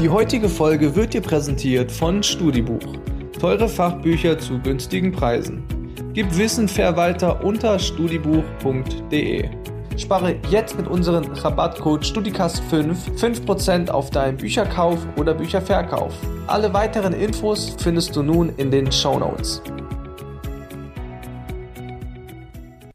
Die heutige Folge wird dir präsentiert von Studibuch. Teure Fachbücher zu günstigen Preisen. Gib Wissen fair unter studibuch.de. Spare jetzt mit unserem Rabattcode STUDICAST5 5% auf deinen Bücherkauf oder Bücherverkauf. Alle weiteren Infos findest du nun in den Show Notes.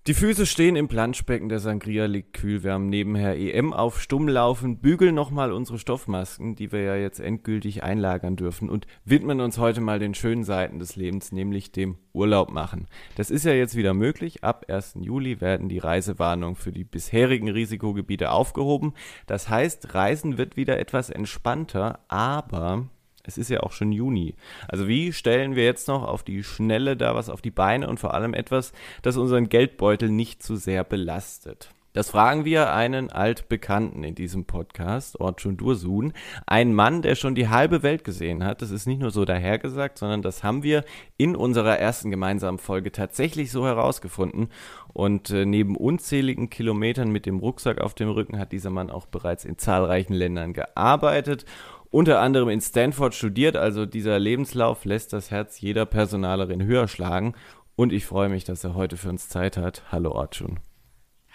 Die Füße stehen im Planschbecken, der Sangria liegt kühl. Wir haben nebenher EM auf Stumm laufen, bügeln nochmal unsere Stoffmasken, die wir ja jetzt endgültig einlagern dürfen und widmen uns heute mal den schönen Seiten des Lebens, nämlich dem Urlaub machen. Das ist ja jetzt wieder möglich. Ab 1. Juli werden die Reisewarnungen für die bisherigen Risikogebiete aufgehoben. Das heißt, Reisen wird wieder etwas entspannter, aber es ist ja auch schon Juni. Also wie stellen wir jetzt noch auf die Schnelle da was auf die Beine und vor allem etwas, das unseren Geldbeutel nicht zu sehr belastet? Das fragen wir einen Altbekannten in diesem Podcast, Orchun Dursun. Ein Mann, der schon die halbe Welt gesehen hat. Das ist nicht nur so dahergesagt, sondern das haben wir in unserer ersten gemeinsamen Folge tatsächlich so herausgefunden. Und äh, neben unzähligen Kilometern mit dem Rucksack auf dem Rücken hat dieser Mann auch bereits in zahlreichen Ländern gearbeitet unter anderem in Stanford studiert, also dieser Lebenslauf lässt das Herz jeder Personalerin höher schlagen. Und ich freue mich, dass er heute für uns Zeit hat. Hallo Arjun.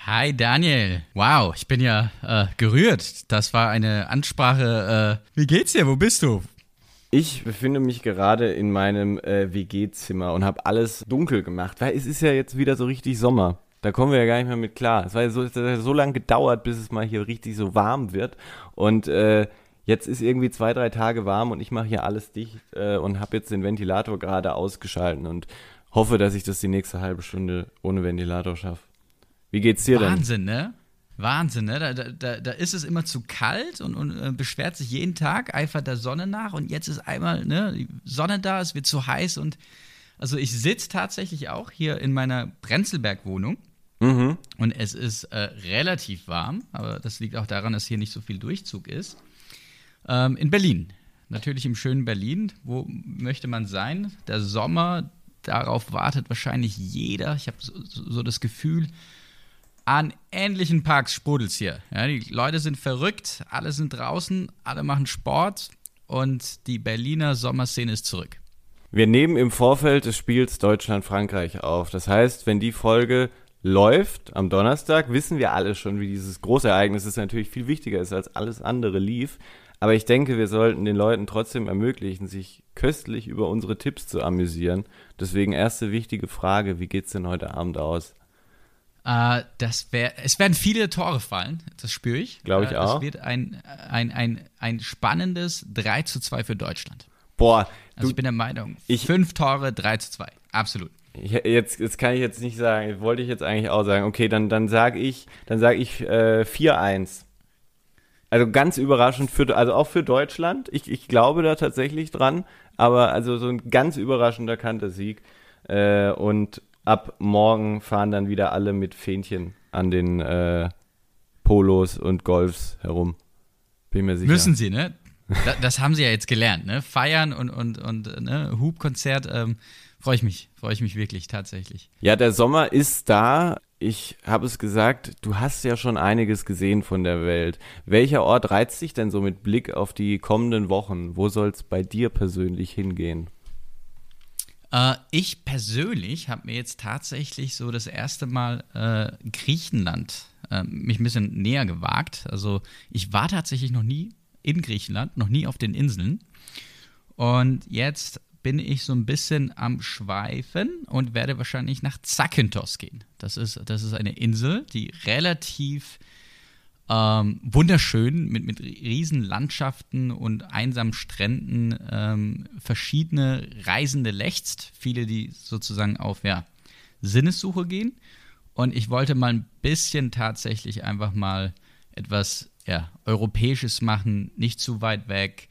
Hi Daniel. Wow, ich bin ja äh, gerührt. Das war eine Ansprache. Äh, wie geht's dir? Wo bist du? Ich befinde mich gerade in meinem äh, WG-Zimmer und habe alles dunkel gemacht, weil es ist ja jetzt wieder so richtig Sommer. Da kommen wir ja gar nicht mehr mit klar. Es war ja so, es hat so lange gedauert, bis es mal hier richtig so warm wird. Und äh, jetzt ist irgendwie zwei, drei Tage warm und ich mache hier alles dicht äh, und habe jetzt den Ventilator gerade ausgeschalten und hoffe, dass ich das die nächste halbe Stunde ohne Ventilator schaffe. Wie geht's dir denn? Wahnsinn, ne? Wahnsinn, ne? Da, da, da ist es immer zu kalt und, und äh, beschwert sich jeden Tag, eifert der Sonne nach und jetzt ist einmal ne, die Sonne da, es wird zu heiß und also ich sitze tatsächlich auch hier in meiner Brenzelberg-Wohnung mhm. und es ist äh, relativ warm, aber das liegt auch daran, dass hier nicht so viel Durchzug ist. Ähm, in Berlin. Natürlich im schönen Berlin. Wo möchte man sein? Der Sommer, darauf wartet wahrscheinlich jeder. Ich habe so, so, das Gefühl, an ähnlichen Parks sprudelt hier. Ja, die Leute sind verrückt, alle sind draußen, alle machen Sport und die Berliner Sommerszene ist zurück. Wir nehmen im Vorfeld des Spiels Deutschland-Frankreich auf. Das heißt, wenn die Folge läuft am Donnerstag, wissen wir alle schon, wie dieses Großereignis ist natürlich viel wichtiger ist als alles andere lief. Aber ich denke, wir sollten den Leuten trotzdem ermöglichen, sich köstlich über unsere Tipps zu amüsieren. Deswegen erste wichtige Frage, wie geht's denn heute Abend aus? Uh, das wär, es werden viele Tore fallen, das spüre ich. Glaube ich uh, auch. Es wird ein, ein, ein, ein spannendes 3 zu 2 für Deutschland. Boah. Also ich bin der Meinung, ich, fünf Tore, 3 zu 2. Absolut. Ich, jetzt, jetzt kann ich jetzt nicht sagen, wollte ich jetzt eigentlich auch sagen. Okay, dann, dann sage ich, dann sage ich äh, 4-1. Also ganz überraschend für, also auch für Deutschland. Ich, ich glaube da tatsächlich dran, aber also so ein ganz überraschender Kantersieg. Äh, und ab morgen fahren dann wieder alle mit Fähnchen an den äh, Polos und Golfs herum. Bin mir sicher. Müssen sie, ne? Das, das haben sie ja jetzt gelernt, ne? Feiern und, und, und ne? Hubkonzert. Ähm, freue ich mich, freue ich mich wirklich tatsächlich. Ja, der Sommer ist da ich habe es gesagt, du hast ja schon einiges gesehen von der Welt. Welcher Ort reizt dich denn so mit Blick auf die kommenden Wochen? Wo soll es bei dir persönlich hingehen? Äh, ich persönlich habe mir jetzt tatsächlich so das erste Mal äh, Griechenland äh, mich ein bisschen näher gewagt. Also ich war tatsächlich noch nie in Griechenland, noch nie auf den Inseln. Und jetzt bin ich so ein bisschen am Schweifen und werde wahrscheinlich nach Zakynthos gehen. Das ist, das ist eine Insel, die relativ ähm, wunderschön mit, mit riesen Landschaften und einsamen Stränden ähm, verschiedene Reisende lächzt. Viele, die sozusagen auf ja, Sinnessuche gehen. Und ich wollte mal ein bisschen tatsächlich einfach mal etwas ja, Europäisches machen, nicht zu weit weg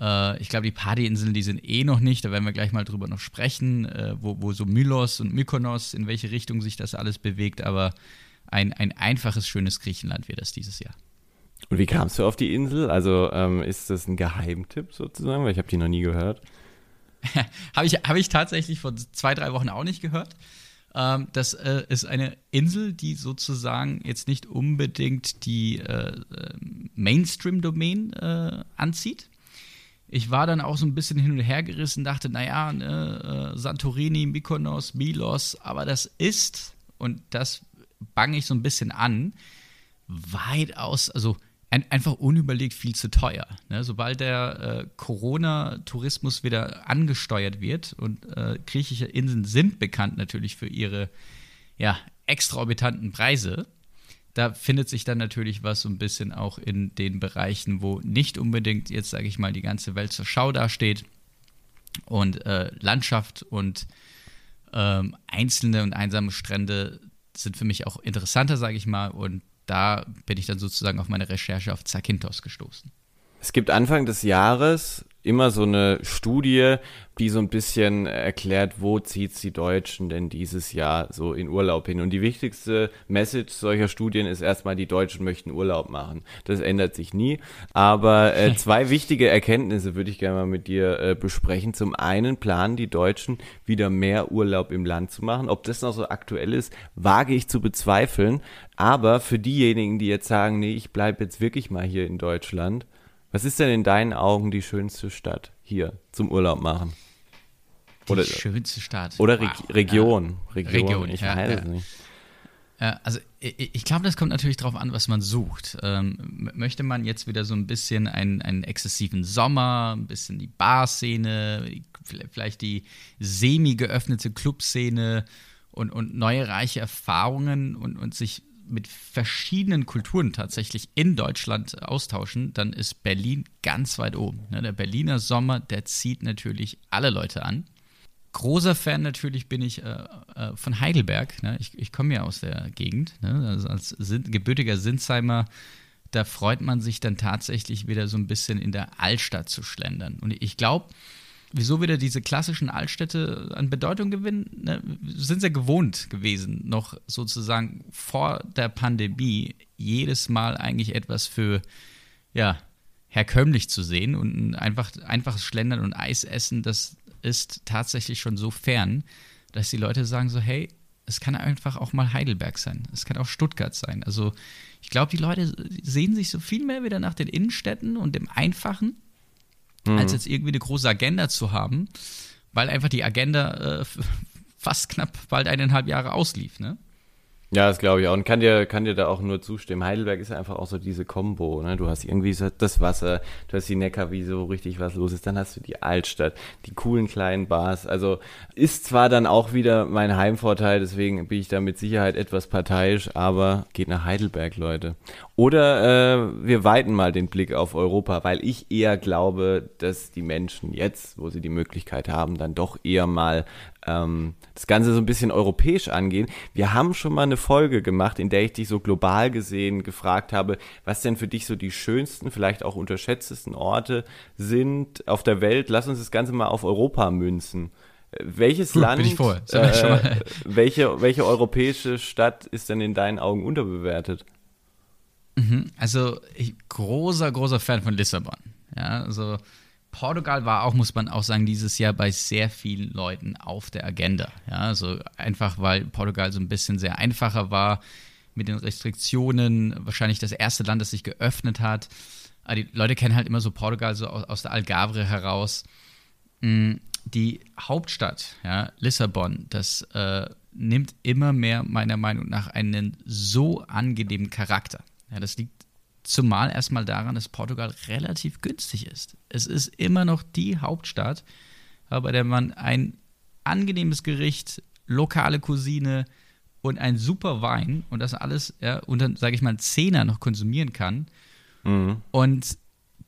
äh, ich glaube, die Partyinseln, die sind eh noch nicht, da werden wir gleich mal drüber noch sprechen, äh, wo, wo so Mylos und Mykonos, in welche Richtung sich das alles bewegt, aber ein, ein einfaches, schönes Griechenland wird das dieses Jahr. Und wie kamst du auf die Insel? Also ähm, ist das ein Geheimtipp sozusagen, weil ich habe die noch nie gehört. habe ich, hab ich tatsächlich vor zwei, drei Wochen auch nicht gehört. Ähm, das äh, ist eine Insel, die sozusagen jetzt nicht unbedingt die äh, äh Mainstream-Domain äh, anzieht. Ich war dann auch so ein bisschen hin und her gerissen, dachte, naja, ne, äh, Santorini, Mykonos, Milos, aber das ist, und das bange ich so ein bisschen an, weitaus, also ein, einfach unüberlegt viel zu teuer. Ne? Sobald der äh, Corona-Tourismus wieder angesteuert wird und äh, griechische Inseln sind bekannt natürlich für ihre ja, exorbitanten Preise, da findet sich dann natürlich was so ein bisschen auch in den Bereichen, wo nicht unbedingt jetzt, sage ich mal, die ganze Welt zur Schau dasteht und äh, Landschaft und ähm, einzelne und einsame Strände sind für mich auch interessanter, sage ich mal, und da bin ich dann sozusagen auf meine Recherche auf Zakynthos gestoßen. Es gibt Anfang des Jahres immer so eine Studie, die so ein bisschen erklärt, wo zieht's die Deutschen denn dieses Jahr so in Urlaub hin. Und die wichtigste Message solcher Studien ist erstmal, die Deutschen möchten Urlaub machen. Das ändert sich nie. Aber äh, zwei wichtige Erkenntnisse würde ich gerne mal mit dir äh, besprechen. Zum einen planen die Deutschen wieder mehr Urlaub im Land zu machen. Ob das noch so aktuell ist, wage ich zu bezweifeln. Aber für diejenigen, die jetzt sagen, nee, ich bleibe jetzt wirklich mal hier in Deutschland, was ist denn in deinen Augen die schönste Stadt hier zum Urlaub machen? Die oder, schönste Stadt. Oder wow. Region. Ja. Region. Region. Ich ja, weiß ja. es nicht. Ja, also ich, ich glaube, das kommt natürlich darauf an, was man sucht. Ähm, möchte man jetzt wieder so ein bisschen einen, einen exzessiven Sommer, ein bisschen die Barszene, vielleicht die semi-geöffnete Clubszene und, und neue reiche Erfahrungen und, und sich mit verschiedenen Kulturen tatsächlich in Deutschland austauschen, dann ist Berlin ganz weit oben. Ne, der Berliner Sommer, der zieht natürlich alle Leute an. Großer Fan natürlich bin ich äh, äh, von Heidelberg. Ne? Ich, ich komme ja aus der Gegend. Ne? Also als gebürtiger Sinsheimer, da freut man sich dann tatsächlich wieder so ein bisschen in der Altstadt zu schlendern. Und ich glaube, wieso wieder diese klassischen Altstädte an Bedeutung gewinnen, ne, sind sie gewohnt gewesen, noch sozusagen vor der Pandemie jedes Mal eigentlich etwas für, ja, herkömmlich zu sehen und ein einfach, einfaches Schlendern und Eis essen, das ist tatsächlich schon so fern, dass die Leute sagen so, hey, es kann einfach auch mal Heidelberg sein, es kann auch Stuttgart sein. Also ich glaube, die Leute sehen sich so viel mehr wieder nach den Innenstädten und dem Einfachen mhm. als jetzt irgendwie eine große Agenda zu haben, weil einfach die Agenda äh, fast knapp bald eineinhalb Jahre auslief, ne? Ja, das glaube ich auch. Und kann dir, kann dir da auch nur zustimmen. Heidelberg ist einfach auch so diese Kombo. Ne? Du hast irgendwie so das Wasser, du hast die Neckarwiese, wo richtig was los ist. Dann hast du die Altstadt, die coolen kleinen Bars. Also ist zwar dann auch wieder mein Heimvorteil, deswegen bin ich da mit Sicherheit etwas parteiisch, aber geht nach Heidelberg, Leute. Oder äh, wir weiten mal den Blick auf Europa, weil ich eher glaube, dass die Menschen jetzt, wo sie die Möglichkeit haben, dann doch eher mal ähm, das Ganze so ein bisschen europäisch angehen. Wir haben schon mal eine Folge gemacht, in der ich dich so global gesehen gefragt habe, was denn für dich so die schönsten, vielleicht auch unterschätztesten Orte sind auf der Welt. Lass uns das Ganze mal auf Europa münzen. Äh, welches Gut, Land, äh, welche, welche europäische Stadt ist denn in deinen Augen unterbewertet? Mhm, also ich, großer, großer Fan von Lissabon. Ja, also Portugal war auch, muss man auch sagen, dieses Jahr bei sehr vielen Leuten auf der Agenda. Ja, also einfach, weil Portugal so ein bisschen sehr einfacher war mit den Restriktionen, wahrscheinlich das erste Land, das sich geöffnet hat. Aber die Leute kennen halt immer so Portugal so aus, der Algarve heraus. Mm, die Hauptstadt, ja, Lissabon, das äh, nimmt immer mehr meiner Meinung nach einen so angenehmen Charakter. Ja, das liegt Zumal erstmal daran, dass Portugal relativ günstig ist. Es ist immer noch die Hauptstadt, bei der man ein angenehmes Gericht, lokale Cousine und ein super Wein und das alles ja, unter, sage ich mal, Zehner noch konsumieren kann. Mhm. Und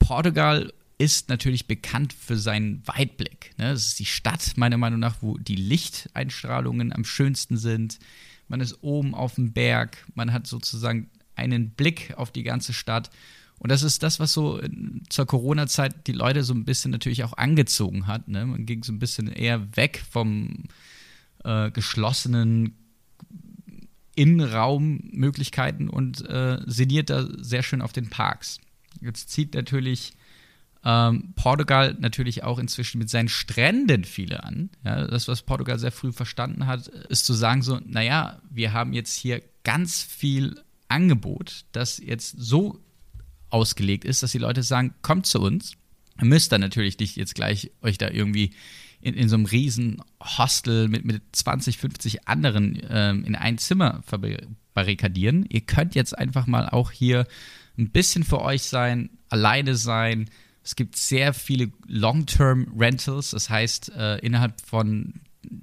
Portugal ist natürlich bekannt für seinen Weitblick. Ne? Das ist die Stadt, meiner Meinung nach, wo die Lichteinstrahlungen am schönsten sind. Man ist oben auf dem Berg, man hat sozusagen einen Blick auf die ganze Stadt. Und das ist das, was so zur Corona-Zeit die Leute so ein bisschen natürlich auch angezogen hat. Ne? Man ging so ein bisschen eher weg vom äh, geschlossenen Innenraummöglichkeiten und äh, sinniert da sehr schön auf den Parks. Jetzt zieht natürlich ähm, Portugal natürlich auch inzwischen mit seinen Stränden viele an. Ja, das, was Portugal sehr früh verstanden hat, ist zu sagen so, naja, wir haben jetzt hier ganz viel Angebot, das jetzt so ausgelegt ist, dass die Leute sagen, kommt zu uns, Ihr müsst dann natürlich nicht jetzt gleich euch da irgendwie in, in so einem riesen Hostel mit, mit 20, 50 anderen ähm, in ein Zimmer verbarrikadieren. Ihr könnt jetzt einfach mal auch hier ein bisschen für euch sein, alleine sein. Es gibt sehr viele Long-Term-Rentals, das heißt, äh, innerhalb von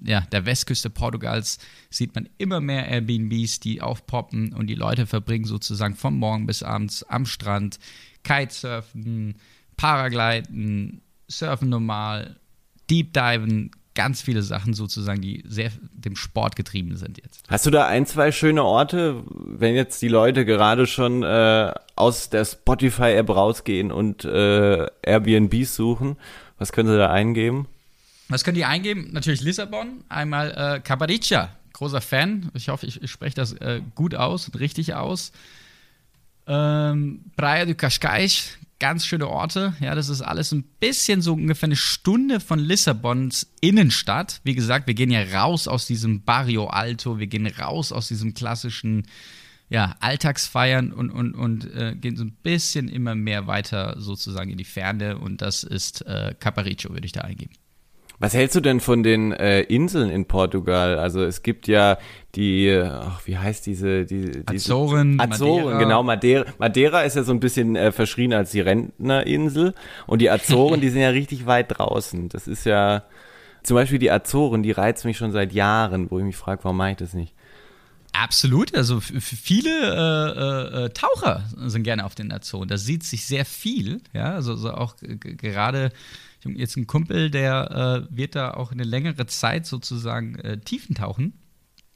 ja, der Westküste Portugals sieht man immer mehr Airbnbs, die aufpoppen und die Leute verbringen sozusagen von morgen bis abends am Strand Kitesurfen, Paragliden, Surfen normal, Deep Diven, ganz viele Sachen sozusagen, die sehr dem Sport getrieben sind jetzt. Hast du da ein, zwei schöne Orte, wenn jetzt die Leute gerade schon äh, aus der Spotify-App rausgehen und äh, Airbnbs suchen? Was können sie da eingeben? Was könnt ihr eingeben? Natürlich Lissabon, einmal äh, Caparica, großer Fan. Ich hoffe, ich, ich spreche das äh, gut aus und richtig aus. Ähm, Praia de Cascais, ganz schöne Orte. Ja, das ist alles ein bisschen so ungefähr eine Stunde von Lissabons Innenstadt. Wie gesagt, wir gehen ja raus aus diesem Barrio Alto, wir gehen raus aus diesem klassischen ja, Alltagsfeiern und, und, und äh, gehen so ein bisschen immer mehr weiter sozusagen in die Ferne und das ist äh, Caparicio, würde ich da eingeben. Was hältst du denn von den äh, Inseln in Portugal? Also es gibt ja die, ach, wie heißt diese, die, diese Azoren, Azoren, Madeira. genau, Madeira. Madeira ist ja so ein bisschen äh, verschrien als die Rentnerinsel und die Azoren, die sind ja richtig weit draußen. Das ist ja, zum Beispiel die Azoren, die reizen mich schon seit Jahren, wo ich mich frage, warum mache ich das nicht? Absolut, also viele äh, äh, äh, Taucher sind gerne auf den Azoren. Da sieht sich sehr viel, ja, also, also auch gerade jetzt ein Kumpel, der äh, wird da auch eine längere Zeit sozusagen äh, Tiefentauchen.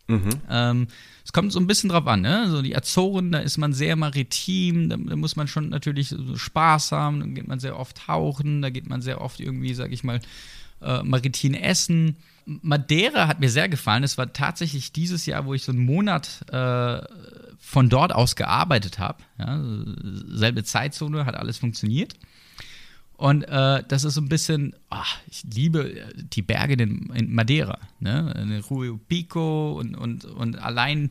Mhm. Ähm, es kommt so ein bisschen drauf an, ne? So die Azoren, da ist man sehr maritim, da, da, muss man schon natürlich so Spaß haben, dann geht man sehr oft tauchen, da geht man sehr oft irgendwie, sag ich mal, äh, maritim essen. Madeira hat mir sehr gefallen. Es war tatsächlich dieses Jahr, wo ich so einen Monat äh, von dort aus gearbeitet habe. Ja? Selbe Zeitzone, hat alles funktioniert. Und äh, das ist so ein bisschen, ach, ich liebe die Berge in, in Madeira, ne? Rio Pico und, und, und allein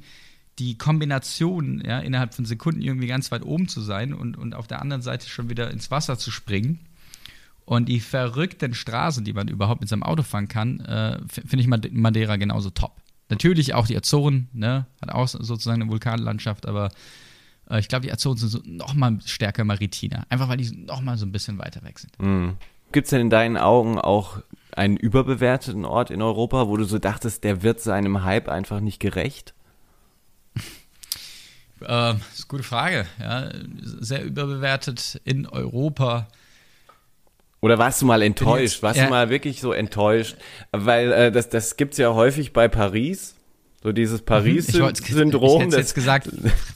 die Kombination, ja, innerhalb von Sekunden irgendwie ganz weit oben zu sein und, und auf der anderen Seite schon wieder ins Wasser zu springen. Und die verrückten Straßen, die man überhaupt mit seinem Auto fahren kann, äh, finde ich Madeira genauso top. Natürlich auch die Azoren, ne, hat auch sozusagen eine Vulkanlandschaft, aber äh, ich glaube, die Azoren sind so noch mal stärker maritiner. Einfach weil die noch mal so ein bisschen weiter weg sind. Mhm. Gibt es denn in deinen Augen auch einen überbewerteten Ort in Europa, wo du so dachtest, der wird seinem Hype einfach nicht gerecht? äh, das ist eine gute Frage. Ja, sehr überbewertet in Europa. Oder warst du mal enttäuscht? Warst ja. du mal wirklich so enttäuscht? Weil äh, das, das gibt es ja häufig bei Paris. So dieses Paris-Syndrom. Ich, ich hätte jetzt gesagt,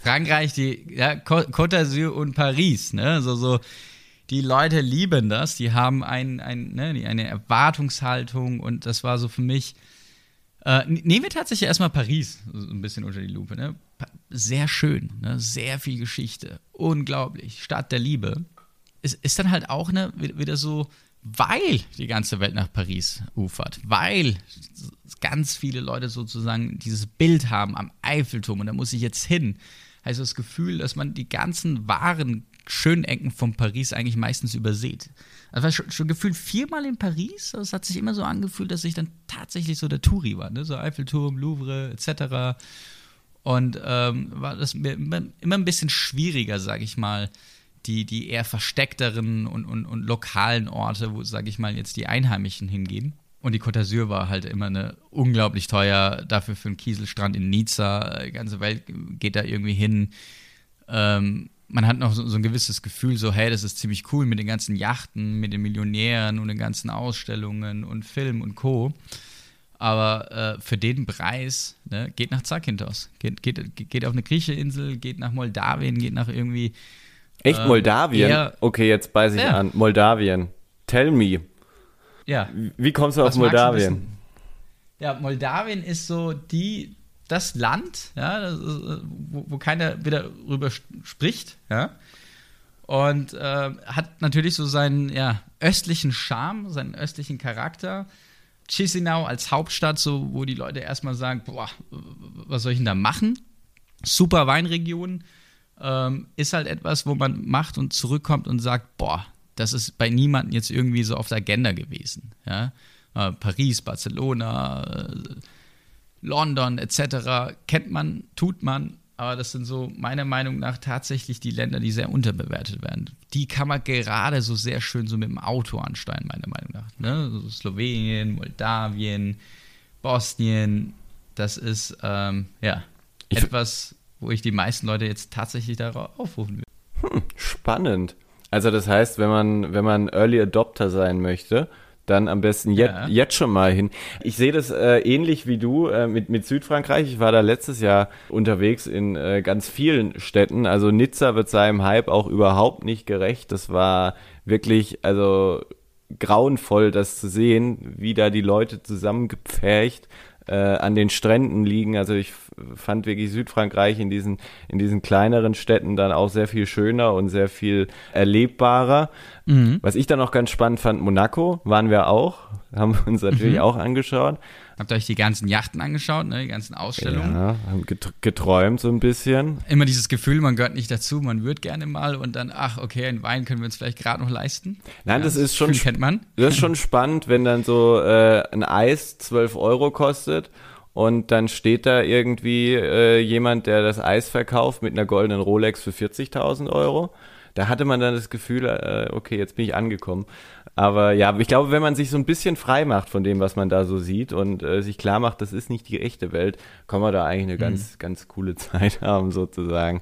Frankreich, die ja, Côte d'Azur und Paris, ne? So, so, die Leute lieben das, die haben ein, ein, ne, eine Erwartungshaltung und das war so für mich. Äh, nehmen wir tatsächlich erstmal Paris so ein bisschen unter die Lupe. Ne? Sehr schön, ne? sehr viel Geschichte, unglaublich, Stadt der Liebe. Es ist dann halt auch ne, wieder so weil die ganze Welt nach Paris ufert, weil ganz viele Leute sozusagen dieses Bild haben am Eiffelturm und da muss ich jetzt hin, heißt das Gefühl, dass man die ganzen wahren schönen Ecken von Paris eigentlich meistens übersieht. Also war schon, schon gefühlt viermal in Paris, es hat sich immer so angefühlt, dass ich dann tatsächlich so der Touri war, ne? so Eiffelturm, Louvre etc. Und ähm, war das mir immer, immer ein bisschen schwieriger, sage ich mal, die, die eher versteckteren und, und, und lokalen Orte, wo, sage ich mal, jetzt die Einheimischen hingehen. Und die Côte d'Azur war halt immer eine unglaublich teuer, dafür für einen Kieselstrand in Nizza. Die ganze Welt geht da irgendwie hin. Ähm, man hat noch so, so, ein gewisses Gefühl, so, hey, das ist ziemlich cool mit den ganzen Yachten, mit den Millionären und den ganzen Ausstellungen und Film und Co. Aber äh, für den Preis, ne, geht nach Zakynthos. Geht, geht, geht auf eine griechische Insel, geht nach Moldawien, geht nach irgendwie Echt ähm, Moldawien? okay, jetzt beiße ich ja. an. Moldawien. Tell me. Ja. Wie kommst du auf Moldawien? Ja, Moldawien ist so die, das Land, ja, das ist, wo, wo, keiner wieder drüber spricht, ja. Und äh, hat natürlich so seinen ja, östlichen Charme, seinen östlichen Charakter. Chisinau als Hauptstadt, so wo die Leute erstmal sagen, boah, was soll ich denn da machen? Super Weinregion, ähm, ist halt etwas, wo man macht und zurückkommt und sagt, boah, das ist bei niemandem jetzt irgendwie so auf der Agenda gewesen. Ja? Äh, Paris, Barcelona, äh, London etc. kennt man, tut man, aber das sind so meiner Meinung nach tatsächlich die Länder, die sehr unterbewertet werden. Die kann man gerade so sehr schön so mit dem Auto ansteuern, meiner Meinung nach. Ne? So Slowenien, Moldawien, Bosnien, das ist ähm, ja ich etwas, wo ich die meisten Leute jetzt tatsächlich darauf aufrufen will. Hm, spannend. Also das heißt, wenn man, wenn man Early Adopter sein möchte, dann am besten jetzt, ja. jetzt schon mal hin. Ich sehe das äh, ähnlich wie du äh, mit, mit Südfrankreich. Ich war da letztes Jahr unterwegs in äh, ganz vielen Städten. Also Nizza wird seinem Hype auch überhaupt nicht gerecht. Das war wirklich, also grauenvoll, das zu sehen, wie da die Leute zusammengepfercht äh, an den Stränden liegen. Also ich fand wirklich Südfrankreich in diesen, in diesen kleineren Städten dann auch sehr viel schöner und sehr viel erlebbarer. Mhm. Was ich dann auch ganz spannend fand, Monaco waren wir auch, haben wir uns natürlich mhm. auch angeschaut. Habt ihr euch die ganzen Yachten angeschaut, ne? die ganzen Ausstellungen? Ja, haben geträumt so ein bisschen. Immer dieses Gefühl, man gehört nicht dazu, man würde gerne mal und dann, ach, okay, einen Wein können wir uns vielleicht gerade noch leisten. Nein, ja, das, das ist schon, kennt man. Das ist schon spannend, wenn dann so äh, ein Eis 12 Euro kostet und dann steht da irgendwie äh, jemand, der das Eis verkauft mit einer goldenen Rolex für 40.000 Euro. Da hatte man dann das Gefühl, äh, okay, jetzt bin ich angekommen. Aber ja, ich glaube, wenn man sich so ein bisschen frei macht von dem, was man da so sieht und äh, sich klar macht, das ist nicht die echte Welt, kann man da eigentlich eine mhm. ganz, ganz coole Zeit haben, sozusagen.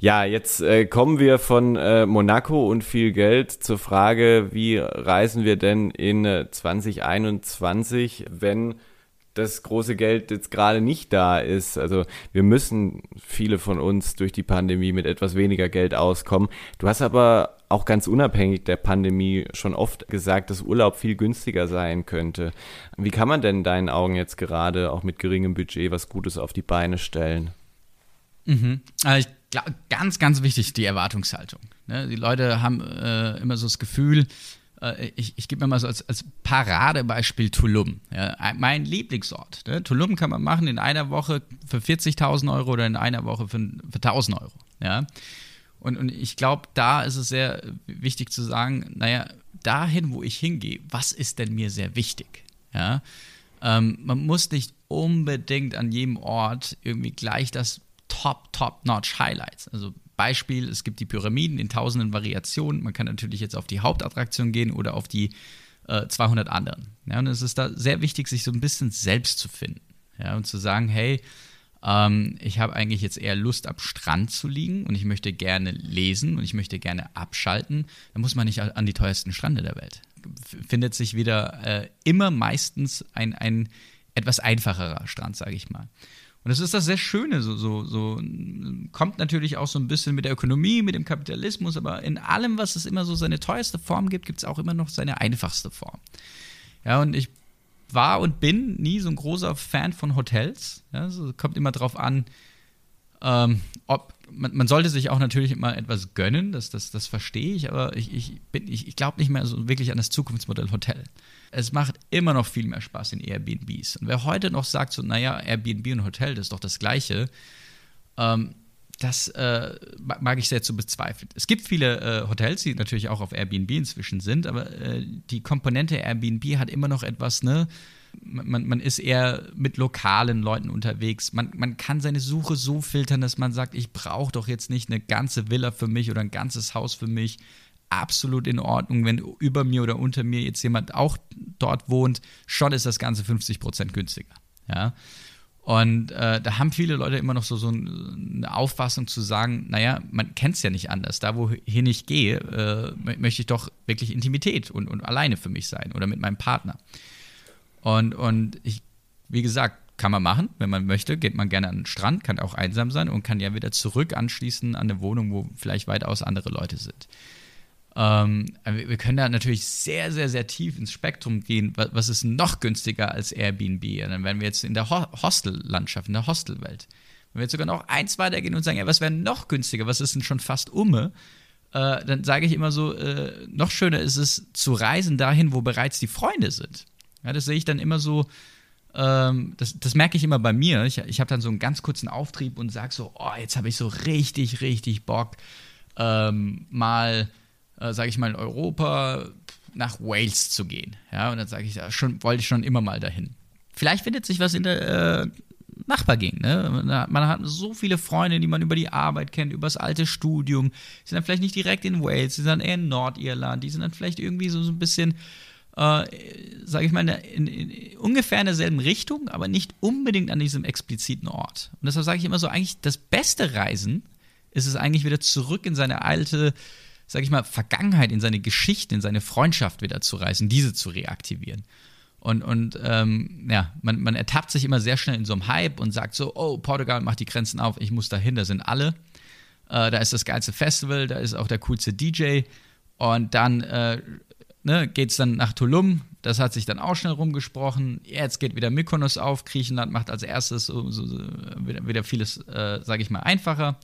Ja, jetzt äh, kommen wir von äh, Monaco und viel Geld zur Frage, wie reisen wir denn in 2021, äh, wenn das große Geld jetzt gerade nicht da ist. Also wir müssen viele von uns durch die Pandemie mit etwas weniger Geld auskommen. Du hast aber auch ganz unabhängig der Pandemie schon oft gesagt, dass Urlaub viel günstiger sein könnte. Wie kann man denn in deinen Augen jetzt gerade auch mit geringem Budget was Gutes auf die Beine stellen? Mhm. Also glaub, ganz, ganz wichtig, die Erwartungshaltung. Ne? Die Leute haben äh, immer so das Gefühl, ich, ich gebe mir mal so als, als Paradebeispiel Tulum. Ja, mein Lieblingsort. Ne? Tulum kann man machen in einer Woche für 40.000 Euro oder in einer Woche für, für 1.000 Euro. Ja? Und, und ich glaube, da ist es sehr wichtig zu sagen, naja, dahin, wo ich hingehe, was ist denn mir sehr wichtig? Ja? Ähm, man muss nicht unbedingt an jedem Ort irgendwie gleich das Top, Top-Notch Highlights. Also Beispiel, es gibt die Pyramiden in tausenden Variationen. Man kann natürlich jetzt auf die Hauptattraktion gehen oder auf die äh, 200 anderen. Ja, und es ist da sehr wichtig, sich so ein bisschen selbst zu finden. Ja, und zu sagen, hey, ähm, ich habe eigentlich jetzt eher Lust, am Strand zu liegen und ich möchte gerne lesen und ich möchte gerne abschalten. Da muss man nicht an die teuersten Strände der Welt. Findet sich wieder äh, immer meistens ein, ein etwas einfacherer Strand, sage ich mal. Und das ist das sehr Schöne, so, so, so kommt natürlich auch so ein bisschen mit der Ökonomie, mit dem Kapitalismus, aber in allem, was es immer so seine teuerste Form gibt, gibt es auch immer noch seine einfachste Form. Ja, und ich war und bin nie so ein großer Fan von Hotels. Ja, also kommt immer drauf an, ähm, ob man, man, sollte sich auch natürlich immer etwas gönnen, das, das, das verstehe ich, aber ich, ich, ich glaube nicht mehr so wirklich an das Zukunftsmodell Hotel. Es macht immer noch viel mehr Spaß in Airbnbs. Und wer heute noch sagt, so, naja, Airbnb und Hotel, das ist doch das Gleiche, ähm, das äh, mag ich sehr zu bezweifeln. Es gibt viele äh, Hotels, die natürlich auch auf Airbnb inzwischen sind, aber äh, die Komponente Airbnb hat immer noch etwas, ne? Man, man ist eher mit lokalen Leuten unterwegs. Man, man kann seine Suche so filtern, dass man sagt, ich brauche doch jetzt nicht eine ganze Villa für mich oder ein ganzes Haus für mich. Absolut in Ordnung, wenn über mir oder unter mir jetzt jemand auch dort wohnt, schon ist das Ganze 50 Prozent günstiger. Ja. Und äh, da haben viele Leute immer noch so, so eine Auffassung zu sagen, naja, man kennt es ja nicht anders. Da, wohin ich gehe, äh, möchte ich doch wirklich Intimität und, und alleine für mich sein oder mit meinem Partner. Und, und ich, wie gesagt, kann man machen, wenn man möchte, geht man gerne an den Strand, kann auch einsam sein und kann ja wieder zurück anschließen an eine Wohnung, wo vielleicht weitaus andere Leute sind. Ähm, wir können da natürlich sehr, sehr, sehr tief ins Spektrum gehen. Was ist noch günstiger als Airbnb? Und dann wären wir jetzt in der Ho Hostellandschaft, in der Hostelwelt. Wenn wir jetzt sogar noch eins weitergehen und sagen, ja, was wäre noch günstiger? Was ist denn schon fast umme? Äh, dann sage ich immer so, äh, noch schöner ist es zu reisen dahin, wo bereits die Freunde sind. Ja, das sehe ich dann immer so, ähm, das, das, merke ich immer bei mir. Ich, ich habe dann so einen ganz kurzen Auftrieb und sage so, oh, jetzt habe ich so richtig, richtig Bock, ähm, mal äh, sage ich mal, in Europa nach Wales zu gehen. Ja, und dann sage ich, ja, schon, wollte ich schon immer mal dahin. Vielleicht findet sich was in der äh, Nachbargegend. Ne? Man hat so viele Freunde, die man über die Arbeit kennt, über das alte Studium. Die sind dann vielleicht nicht direkt in Wales, die sind dann eher in Nordirland, die sind dann vielleicht irgendwie so, so ein bisschen, äh, sage ich mal, in, in, in, ungefähr in derselben Richtung, aber nicht unbedingt an diesem expliziten Ort. Und deshalb sage ich immer so, eigentlich das beste Reisen ist es eigentlich wieder zurück in seine alte, sage ich mal, Vergangenheit, in seine Geschichte, in seine Freundschaft wieder zu reisen, diese zu reaktivieren. Und, und ähm, ja, man, man ertappt sich immer sehr schnell in so einem Hype und sagt so, oh, Portugal macht die Grenzen auf, ich muss dahin, da sind alle. Äh, da ist das geilste Festival, da ist auch der coolste DJ. Und dann äh, ne, geht es dann nach Tulum, das hat sich dann auch schnell rumgesprochen. Jetzt geht wieder Mykonos auf, Griechenland macht als erstes so, so, so wieder, wieder, vieles, äh, sage ich mal, einfacher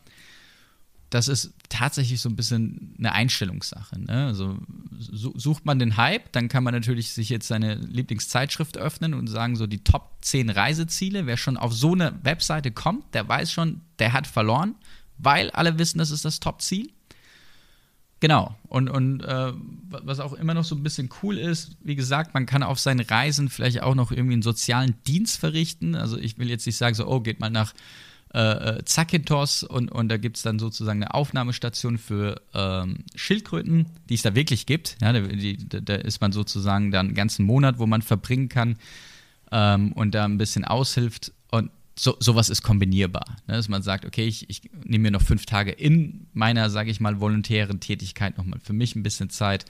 das ist tatsächlich so ein bisschen eine Einstellungssache. Ne? Also sucht man den Hype, dann kann man natürlich sich jetzt seine Lieblingszeitschrift öffnen und sagen, so die Top 10 Reiseziele. Wer schon auf so eine Webseite kommt, der weiß schon, der hat verloren, weil alle wissen, das ist das Top-Ziel. Genau. Und, und äh, was auch immer noch so ein bisschen cool ist, wie gesagt, man kann auf seinen Reisen vielleicht auch noch irgendwie einen sozialen Dienst verrichten. Also ich will jetzt nicht sagen, so, oh, geht mal nach äh, äh, Zakynthos und, und da gibt es dann sozusagen eine Aufnahmestation für ähm, Schildkröten, die es da wirklich gibt. Ja, da, die, da, ist man sozusagen dann einen ganzen Monat, wo man verbringen kann ähm, und da ein bisschen aushilft. Und so, sowas ist kombinierbar. Ne? Dass man sagt, okay, ich, ich nehme mir noch fünf Tage in meiner, sage ich mal, volontären Tätigkeit nochmal für mich ein bisschen Zeit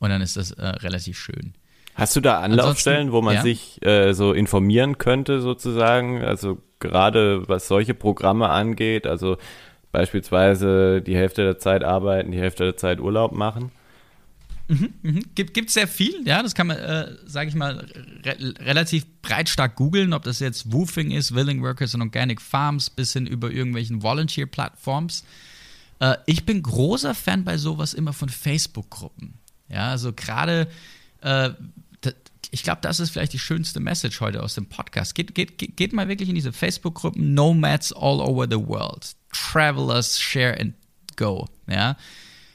und dann ist das äh, relativ schön. Hast du da Anlaufstellen, wo man ja? sich äh, so informieren könnte, sozusagen? Also gerade was solche Programme angeht, also beispielsweise die Hälfte der Zeit arbeiten, die Hälfte der Zeit Urlaub machen? Mhm, mhm. Gibt sehr viel, ja, das kann man, äh, sage ich mal, re relativ breit stark googeln, ob das jetzt Woofing ist, Willing Workers und Organic Farms, bis hin über irgendwelchen Volunteer-Plattforms. Äh, ich bin großer Fan bei sowas immer von Facebook-Gruppen. Ja, also gerade äh, ich glaube, das ist vielleicht die schönste Message heute aus dem Podcast. Geht, geht, geht mal wirklich in diese Facebook-Gruppen Nomads all over the world. Travelers share and go. Ja.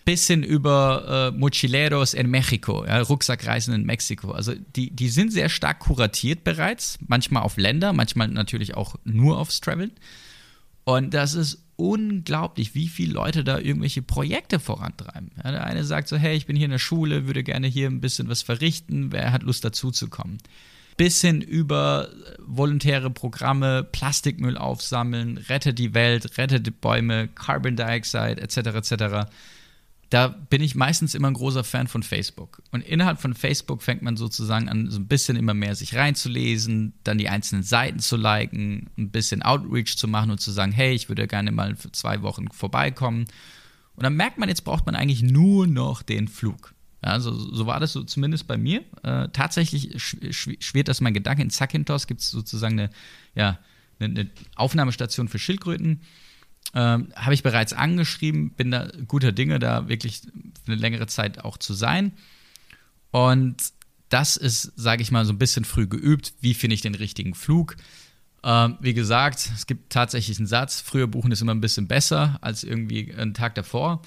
Bisschen über äh, Mochileros in Mexico, ja, Rucksackreisen in Mexiko. Also die, die sind sehr stark kuratiert bereits, manchmal auf Länder, manchmal natürlich auch nur aufs Traveln. Und das ist unglaublich, wie viele Leute da irgendwelche Projekte vorantreiben. Ja, der eine sagt so, hey, ich bin hier in der Schule, würde gerne hier ein bisschen was verrichten, wer hat Lust dazu zu kommen? Bis hin über volontäre Programme, Plastikmüll aufsammeln, rette die Welt, rette die Bäume, Carbon Dioxide etc. etc da bin ich meistens immer ein großer Fan von Facebook. Und innerhalb von Facebook fängt man sozusagen an, so ein bisschen immer mehr sich reinzulesen, dann die einzelnen Seiten zu liken, ein bisschen Outreach zu machen und zu sagen, hey, ich würde gerne mal für zwei Wochen vorbeikommen. Und dann merkt man, jetzt braucht man eigentlich nur noch den Flug. Ja, so, so war das so zumindest bei mir. Äh, tatsächlich schwirrt das mein Gedanke. In Zakynthos gibt es sozusagen eine, ja, eine, eine Aufnahmestation für Schildkröten ähm, Habe ich bereits angeschrieben, bin da guter Dinge, da wirklich eine längere Zeit auch zu sein. Und das ist, sage ich mal, so ein bisschen früh geübt. Wie finde ich den richtigen Flug? Ähm, wie gesagt, es gibt tatsächlich einen Satz: Früher buchen ist immer ein bisschen besser als irgendwie einen Tag davor.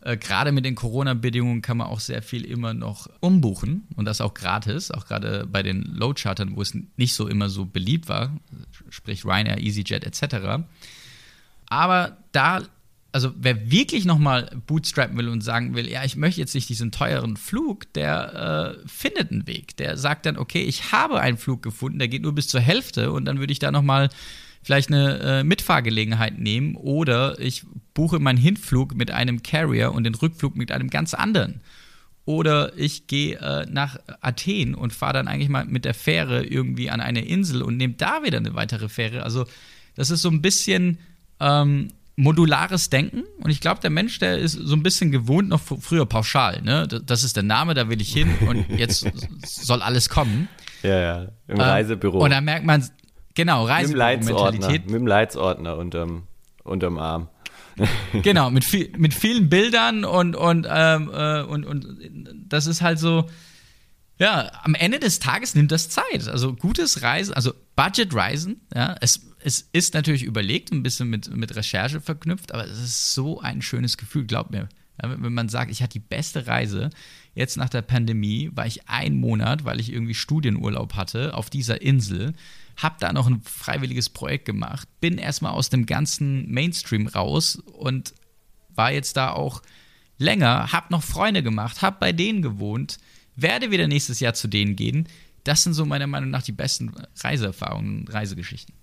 Äh, gerade mit den Corona-Bedingungen kann man auch sehr viel immer noch umbuchen und das auch gratis, auch gerade bei den Low-Chartern, wo es nicht so immer so beliebt war, sprich Ryanair, EasyJet etc. Aber da, also wer wirklich nochmal bootstrappen will und sagen will, ja, ich möchte jetzt nicht diesen teuren Flug, der äh, findet einen Weg. Der sagt dann, okay, ich habe einen Flug gefunden, der geht nur bis zur Hälfte und dann würde ich da nochmal vielleicht eine äh, Mitfahrgelegenheit nehmen oder ich buche meinen Hinflug mit einem Carrier und den Rückflug mit einem ganz anderen. Oder ich gehe äh, nach Athen und fahre dann eigentlich mal mit der Fähre irgendwie an eine Insel und nehme da wieder eine weitere Fähre. Also das ist so ein bisschen ähm, modulares Denken. Und ich glaube, der Mensch, der ist so ein bisschen gewohnt, noch früher pauschal. Ne? Das ist der Name, da will ich hin und jetzt soll alles kommen. Ja, ja, im ähm, Reisebüro. Und da merkt man, genau, Reisebüro-Mentalität. Mit dem Leitsordner unterm, unterm Arm. genau, mit, viel, mit vielen Bildern und, und, ähm, äh, und, und das ist halt so, ja, am Ende des Tages nimmt das Zeit. Also gutes Reisen, also Budget-Reisen, ja, es es ist natürlich überlegt, ein bisschen mit, mit Recherche verknüpft, aber es ist so ein schönes Gefühl, glaub mir. Wenn man sagt, ich hatte die beste Reise, jetzt nach der Pandemie war ich einen Monat, weil ich irgendwie Studienurlaub hatte, auf dieser Insel, habe da noch ein freiwilliges Projekt gemacht, bin erstmal aus dem ganzen Mainstream raus und war jetzt da auch länger, habe noch Freunde gemacht, habe bei denen gewohnt, werde wieder nächstes Jahr zu denen gehen. Das sind so meiner Meinung nach die besten Reiseerfahrungen, Reisegeschichten.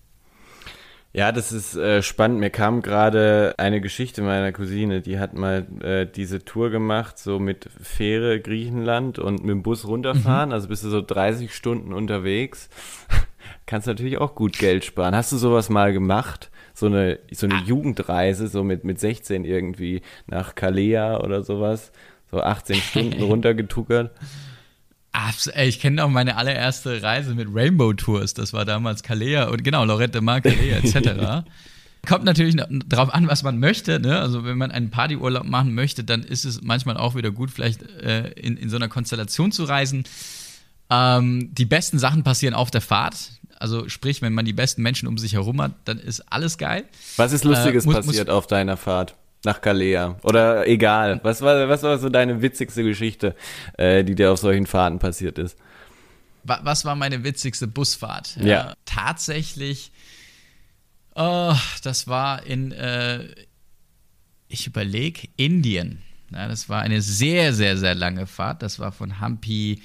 Ja, das ist äh, spannend. Mir kam gerade eine Geschichte meiner Cousine, die hat mal äh, diese Tour gemacht, so mit Fähre Griechenland und mit dem Bus runterfahren. Mhm. Also bist du so 30 Stunden unterwegs. Kannst natürlich auch gut Geld sparen. Hast du sowas mal gemacht? So eine, so eine ah. Jugendreise, so mit, mit 16 irgendwie nach Kalea oder sowas. So 18 Stunden runtergetuckert. Ich kenne auch meine allererste Reise mit Rainbow Tours. Das war damals Kalea und genau, Lorette Mar, Kalea etc. Kommt natürlich darauf an, was man möchte. Ne? Also wenn man einen Partyurlaub machen möchte, dann ist es manchmal auch wieder gut, vielleicht äh, in, in so einer Konstellation zu reisen. Ähm, die besten Sachen passieren auf der Fahrt. Also sprich, wenn man die besten Menschen um sich herum hat, dann ist alles geil. Was ist Lustiges äh, muss, passiert muss, auf deiner Fahrt? Nach Kalea. Oder egal. Was war, was war so deine witzigste Geschichte, äh, die dir auf solchen Fahrten passiert ist? Was war meine witzigste Busfahrt? Ja. ja. Tatsächlich, oh, das war in, äh, ich überlege, Indien. Ja, das war eine sehr, sehr, sehr lange Fahrt. Das war von Hampi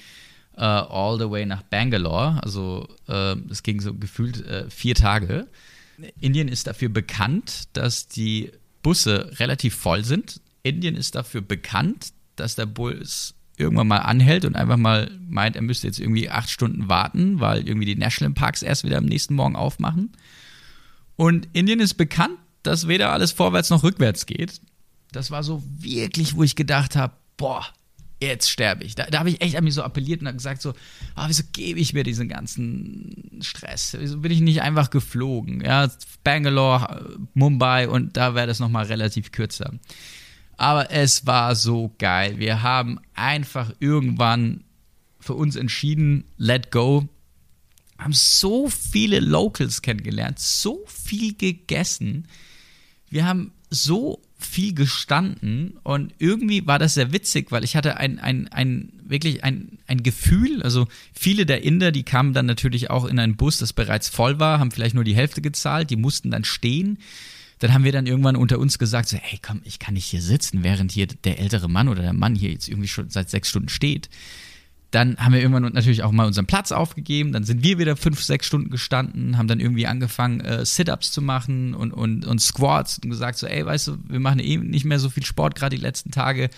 uh, all the way nach Bangalore. Also es uh, ging so gefühlt uh, vier Tage. Indien ist dafür bekannt, dass die Busse relativ voll sind. Indien ist dafür bekannt, dass der Bus irgendwann mal anhält und einfach mal meint, er müsste jetzt irgendwie acht Stunden warten, weil irgendwie die National Parks erst wieder am nächsten Morgen aufmachen. Und Indien ist bekannt, dass weder alles vorwärts noch rückwärts geht. Das war so wirklich, wo ich gedacht habe, boah, jetzt sterbe ich. Da, da habe ich echt an mich so appelliert und gesagt so, oh, wieso gebe ich mir diesen ganzen Stress? Wieso bin ich nicht einfach geflogen? Ja, Bangalore, Mumbai und da wäre das nochmal relativ kürzer. Aber es war so geil. Wir haben einfach irgendwann für uns entschieden, let go. Haben so viele Locals kennengelernt, so viel gegessen. Wir haben so viel gestanden und irgendwie war das sehr witzig, weil ich hatte ein, ein, ein wirklich ein, ein Gefühl, also viele der Inder, die kamen dann natürlich auch in einen Bus, das bereits voll war, haben vielleicht nur die Hälfte gezahlt, die mussten dann stehen. Dann haben wir dann irgendwann unter uns gesagt, so, hey komm, ich kann nicht hier sitzen, während hier der ältere Mann oder der Mann hier jetzt irgendwie schon seit sechs Stunden steht. Dann haben wir irgendwann natürlich auch mal unseren Platz aufgegeben. Dann sind wir wieder fünf, sechs Stunden gestanden, haben dann irgendwie angefangen, äh, Sit-Ups zu machen und, und, und Squats und gesagt so, ey, weißt du, wir machen eben nicht mehr so viel Sport gerade die letzten Tage.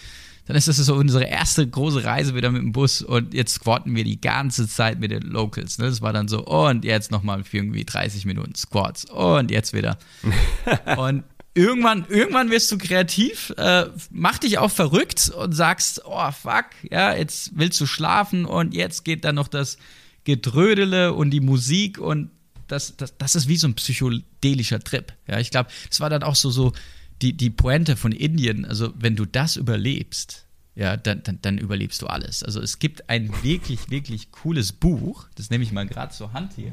Dann ist das so unsere erste große Reise wieder mit dem Bus und jetzt squatten wir die ganze Zeit mit den Locals. Ne? Das war dann so, und jetzt nochmal für irgendwie 30 Minuten Squats und jetzt wieder. und irgendwann, irgendwann wirst du kreativ, äh, mach dich auch verrückt und sagst, oh fuck, ja, jetzt willst du schlafen und jetzt geht dann noch das Gedrödele und die Musik und das, das, das ist wie so ein psychedelischer Trip. Ja, ich glaube, das war dann auch so, so die, die Pointe von Indien. Also, wenn du das überlebst, ja, dann, dann, dann überlebst du alles. Also, es gibt ein wirklich, wirklich cooles Buch, das nehme ich mal gerade zur Hand hier.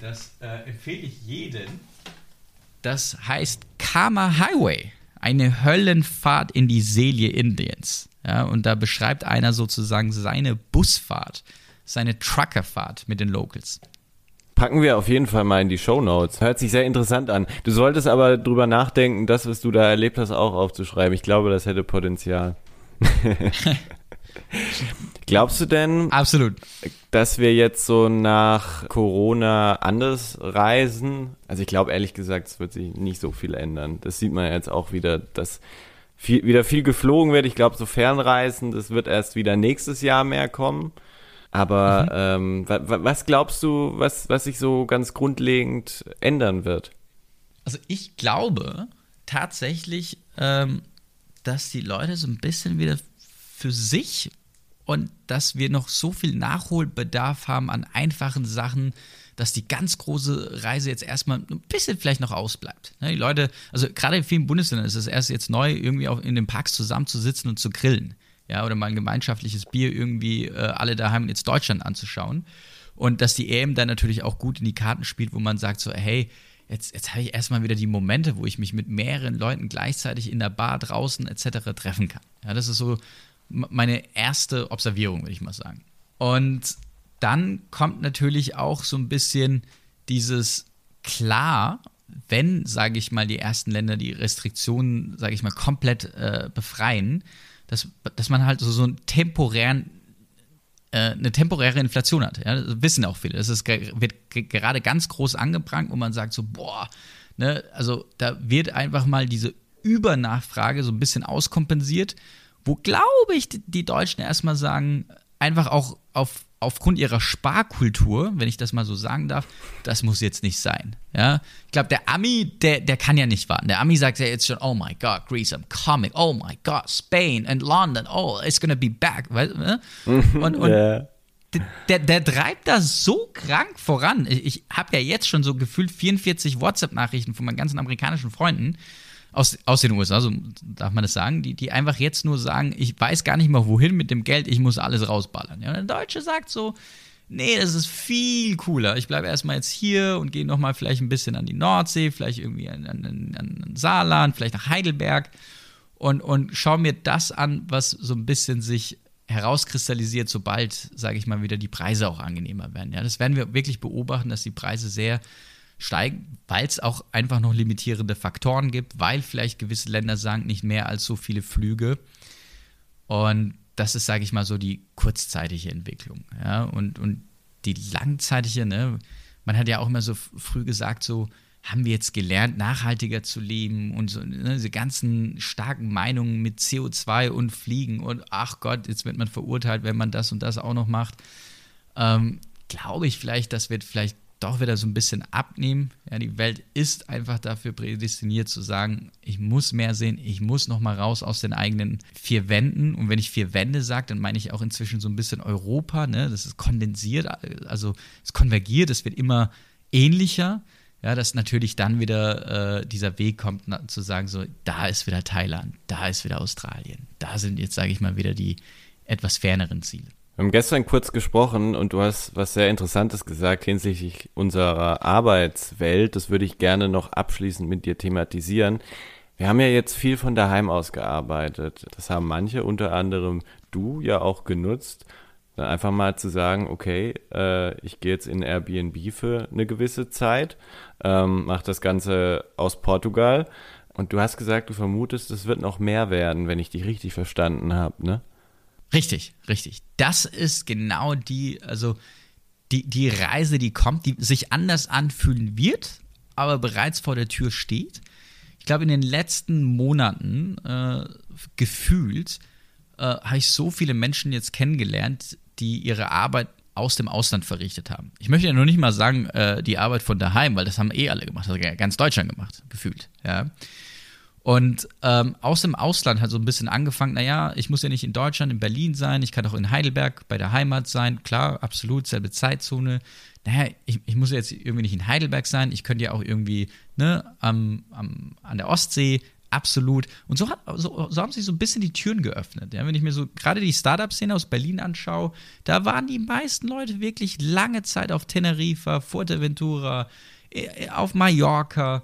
Das äh, empfehle ich jedem das heißt Karma Highway, eine Höllenfahrt in die Seele Indiens. Ja, und da beschreibt einer sozusagen seine Busfahrt, seine Truckerfahrt mit den Locals. Packen wir auf jeden Fall mal in die Show Notes. Hört sich sehr interessant an. Du solltest aber drüber nachdenken, das, was du da erlebt hast, auch aufzuschreiben. Ich glaube, das hätte Potenzial. Glaubst du denn, Absolut. dass wir jetzt so nach Corona anders reisen? Also ich glaube ehrlich gesagt, es wird sich nicht so viel ändern. Das sieht man jetzt auch wieder, dass viel, wieder viel geflogen wird. Ich glaube, so Fernreisen, das wird erst wieder nächstes Jahr mehr kommen. Aber mhm. ähm, was glaubst du, was, was sich so ganz grundlegend ändern wird? Also ich glaube tatsächlich, ähm, dass die Leute so ein bisschen wieder für sich und dass wir noch so viel Nachholbedarf haben an einfachen Sachen, dass die ganz große Reise jetzt erstmal ein bisschen vielleicht noch ausbleibt. Ne, die Leute, also gerade in vielen Bundesländern ist es erst jetzt neu, irgendwie auch in den Parks zusammenzusitzen und zu grillen. Ja, oder mal ein gemeinschaftliches Bier irgendwie äh, alle daheim jetzt Deutschland anzuschauen. Und dass die EM dann natürlich auch gut in die Karten spielt, wo man sagt so, hey, jetzt, jetzt habe ich erstmal wieder die Momente, wo ich mich mit mehreren Leuten gleichzeitig in der Bar draußen etc. treffen kann. Ja, das ist so meine erste Observierung, würde ich mal sagen. Und dann kommt natürlich auch so ein bisschen dieses klar, wenn, sage ich mal, die ersten Länder die Restriktionen, sage ich mal, komplett äh, befreien, dass, dass man halt so, so einen temporären äh, eine temporäre Inflation hat. Ja? Das wissen auch viele. Das ist, wird gerade ganz groß angebrannt, wo man sagt so, boah, ne, also da wird einfach mal diese Übernachfrage so ein bisschen auskompensiert, wo, glaube ich, die Deutschen erstmal sagen, einfach auch auf aufgrund ihrer Sparkultur, wenn ich das mal so sagen darf, das muss jetzt nicht sein. Ja? Ich glaube, der Ami, der, der kann ja nicht warten. Der Ami sagt ja jetzt schon, oh my God, Greece, I'm coming. Oh my God, Spain and London, oh, it's gonna be back. Weißt, ne? Und, und yeah. der, der treibt das so krank voran. Ich, ich habe ja jetzt schon so gefühlt 44 WhatsApp-Nachrichten von meinen ganzen amerikanischen Freunden, aus, aus den USA, so darf man das sagen, die, die einfach jetzt nur sagen, ich weiß gar nicht mehr wohin mit dem Geld, ich muss alles rausballern. Ja, und der Deutsche sagt so, nee, das ist viel cooler. Ich bleibe erstmal jetzt hier und gehe nochmal vielleicht ein bisschen an die Nordsee, vielleicht irgendwie an, an, an Saarland, vielleicht nach Heidelberg und, und schaue mir das an, was so ein bisschen sich herauskristallisiert, sobald, sage ich mal, wieder die Preise auch angenehmer werden. Ja, das werden wir wirklich beobachten, dass die Preise sehr steigen, weil es auch einfach noch limitierende Faktoren gibt, weil vielleicht gewisse Länder sagen, nicht mehr als so viele Flüge. Und das ist, sage ich mal, so die kurzzeitige Entwicklung. Ja? Und, und die langzeitige, ne? man hat ja auch immer so früh gesagt, so haben wir jetzt gelernt, nachhaltiger zu leben und so, ne, diese ganzen starken Meinungen mit CO2 und Fliegen und ach Gott, jetzt wird man verurteilt, wenn man das und das auch noch macht. Ähm, Glaube ich vielleicht, das wird vielleicht doch wieder so ein bisschen abnehmen. Ja, die Welt ist einfach dafür prädestiniert zu sagen, ich muss mehr sehen, ich muss noch mal raus aus den eigenen vier Wänden. Und wenn ich vier Wände sage, dann meine ich auch inzwischen so ein bisschen Europa. Ne? Das ist kondensiert, also es konvergiert, es wird immer ähnlicher. Ja, dass natürlich dann wieder äh, dieser Weg kommt, na, zu sagen, so, da ist wieder Thailand, da ist wieder Australien, da sind jetzt, sage ich mal, wieder die etwas ferneren Ziele. Wir haben gestern kurz gesprochen und du hast was sehr Interessantes gesagt hinsichtlich unserer Arbeitswelt. Das würde ich gerne noch abschließend mit dir thematisieren. Wir haben ja jetzt viel von daheim aus gearbeitet. Das haben manche, unter anderem du, ja auch genutzt. Dann einfach mal zu sagen, okay, äh, ich gehe jetzt in Airbnb für eine gewisse Zeit, ähm, mache das Ganze aus Portugal. Und du hast gesagt, du vermutest, es wird noch mehr werden, wenn ich dich richtig verstanden habe, ne? Richtig, richtig. Das ist genau die, also die, die Reise, die kommt, die sich anders anfühlen wird, aber bereits vor der Tür steht. Ich glaube, in den letzten Monaten äh, gefühlt äh, habe ich so viele Menschen jetzt kennengelernt, die ihre Arbeit aus dem Ausland verrichtet haben. Ich möchte ja noch nicht mal sagen, äh, die Arbeit von daheim, weil das haben eh alle gemacht, das hat ganz Deutschland gemacht, gefühlt. Ja. Und ähm, aus dem Ausland hat so ein bisschen angefangen, naja, ich muss ja nicht in Deutschland, in Berlin sein, ich kann auch in Heidelberg bei der Heimat sein, klar, absolut, selbe Zeitzone. Naja, ich, ich muss jetzt irgendwie nicht in Heidelberg sein, ich könnte ja auch irgendwie ne, am, am, an der Ostsee, absolut. Und so, hat, so, so, haben sich so ein bisschen die Türen geöffnet. Ja, wenn ich mir so gerade die Startup-Szene aus Berlin anschaue, da waren die meisten Leute wirklich lange Zeit auf Teneriffa, Fuerteventura, auf Mallorca.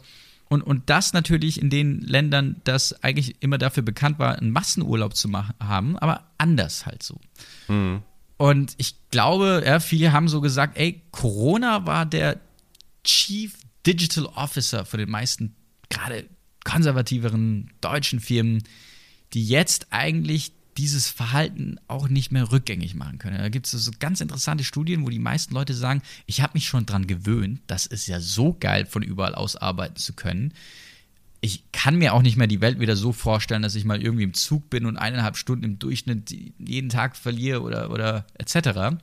Und, und das natürlich in den Ländern, das eigentlich immer dafür bekannt war, einen Massenurlaub zu machen, haben, aber anders halt so. Mhm. Und ich glaube, ja, viele haben so gesagt, ey, Corona war der Chief Digital Officer von den meisten, gerade konservativeren deutschen Firmen, die jetzt eigentlich dieses Verhalten auch nicht mehr rückgängig machen können. Da gibt es so ganz interessante Studien, wo die meisten Leute sagen, ich habe mich schon dran gewöhnt, das ist ja so geil, von überall aus arbeiten zu können. Ich kann mir auch nicht mehr die Welt wieder so vorstellen, dass ich mal irgendwie im Zug bin und eineinhalb Stunden im Durchschnitt jeden Tag verliere oder, oder etc.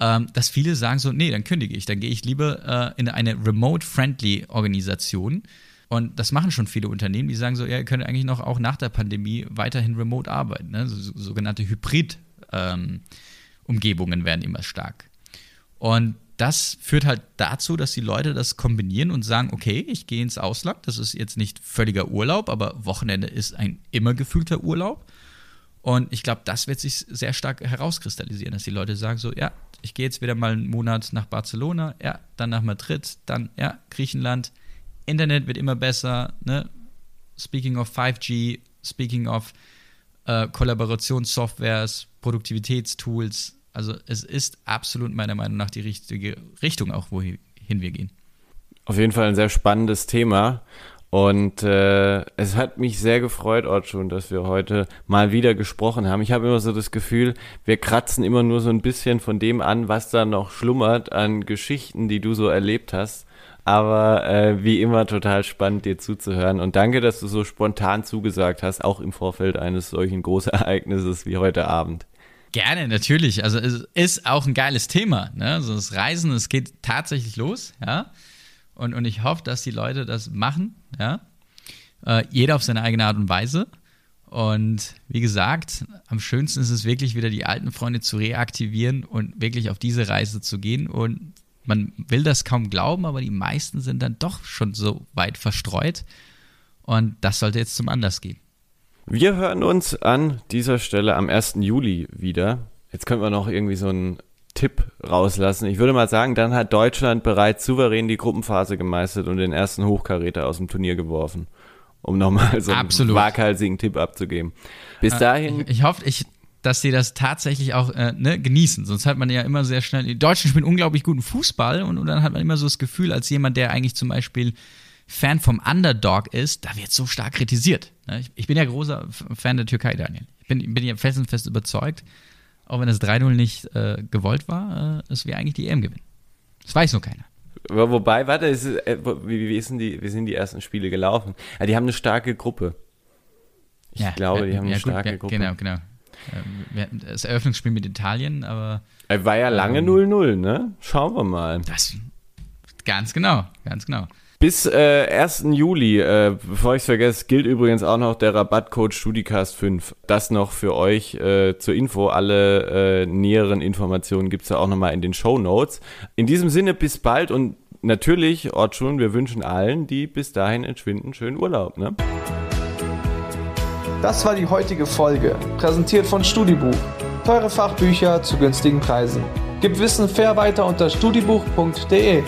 Ähm, dass viele sagen so, nee, dann kündige ich, dann gehe ich lieber äh, in eine remote-friendly Organisation und das machen schon viele Unternehmen, die sagen so, ja, ihr könnt eigentlich noch auch nach der Pandemie weiterhin remote arbeiten. Ne? So, sogenannte Hybrid-Umgebungen ähm, werden immer stark. Und das führt halt dazu, dass die Leute das kombinieren und sagen, okay, ich gehe ins Ausland, das ist jetzt nicht völliger Urlaub, aber Wochenende ist ein immer gefühlter Urlaub. Und ich glaube, das wird sich sehr stark herauskristallisieren, dass die Leute sagen so, ja, ich gehe jetzt wieder mal einen Monat nach Barcelona, ja, dann nach Madrid, dann, ja, Griechenland, Internet wird immer besser. Ne? Speaking of 5G, speaking of äh, Kollaborationssoftwares, Produktivitätstools. Also es ist absolut meiner Meinung nach die richtige Richtung auch, wohin wir gehen. Auf jeden Fall ein sehr spannendes Thema. Und äh, es hat mich sehr gefreut, Ortschun, dass wir heute mal wieder gesprochen haben. Ich habe immer so das Gefühl, wir kratzen immer nur so ein bisschen von dem an, was da noch schlummert an Geschichten, die du so erlebt hast. Aber äh, wie immer total spannend, dir zuzuhören. Und danke, dass du so spontan zugesagt hast, auch im Vorfeld eines solchen Großereignisses wie heute Abend. Gerne, natürlich. Also es ist auch ein geiles Thema. Ne? Also das Reisen, es geht tatsächlich los, ja. Und, und ich hoffe, dass die Leute das machen, ja. Äh, jeder auf seine eigene Art und Weise. Und wie gesagt, am schönsten ist es wirklich wieder die alten Freunde zu reaktivieren und wirklich auf diese Reise zu gehen. Und man will das kaum glauben, aber die meisten sind dann doch schon so weit verstreut. Und das sollte jetzt zum Anlass gehen. Wir hören uns an dieser Stelle am 1. Juli wieder. Jetzt können wir noch irgendwie so einen Tipp rauslassen. Ich würde mal sagen, dann hat Deutschland bereits souverän die Gruppenphase gemeistert und den ersten Hochkaräter aus dem Turnier geworfen. Um nochmal so einen Absolut. waghalsigen Tipp abzugeben. Bis Äh, dahin, Ich, ich hoffe, ich, dass sie das tatsächlich auch äh, ne, genießen. Sonst hat man ja immer sehr schnell. Die Deutschen spielen unglaublich guten Fußball und, und dann hat man immer so das Gefühl, als jemand, der eigentlich zum Beispiel Fan vom Underdog ist, da wird so stark kritisiert. Ne? Ich, ich bin ja großer Fan der Türkei, Daniel. Ich bin, bin ja felsenfest überzeugt, auch wenn das 3-0 nicht äh, gewollt war, äh, dass wir eigentlich die EM gewinnen. Das weiß nur keiner. wo- wobei, warte, ist, äh, wie, wie, sind die, wie sind die ersten Spiele gelaufen? Ja, die haben eine starke Gruppe. Ich Ja, glaube, die ja, haben eine ja, gut, starke ja, Gruppe. Genau, genau. Ähm, Wir hatten das Eröffnungsspiel mit Italien, aber Äh, War ja lange Ähm. 0-0, ne? Schauen wir mal. das ganz genau, ganz genau. Bis äh, 1. Juli, äh, bevor ich es vergesse, gilt übrigens auch noch der Rabattcode StudiCast 5. Das noch für euch äh, zur Info. Alle äh, näheren Informationen gibt's ja auch nochmal in den Show Notes. In diesem Sinne, bis bald und natürlich, Ortschun, wir wünschen allen, die bis dahin entschwinden, schönen Urlaub. Ne? Das war die heutige Folge, präsentiert von Studibuch. Teure Fachbücher zu günstigen Preisen. Gib Wissen fair weiter unter studibuch.de.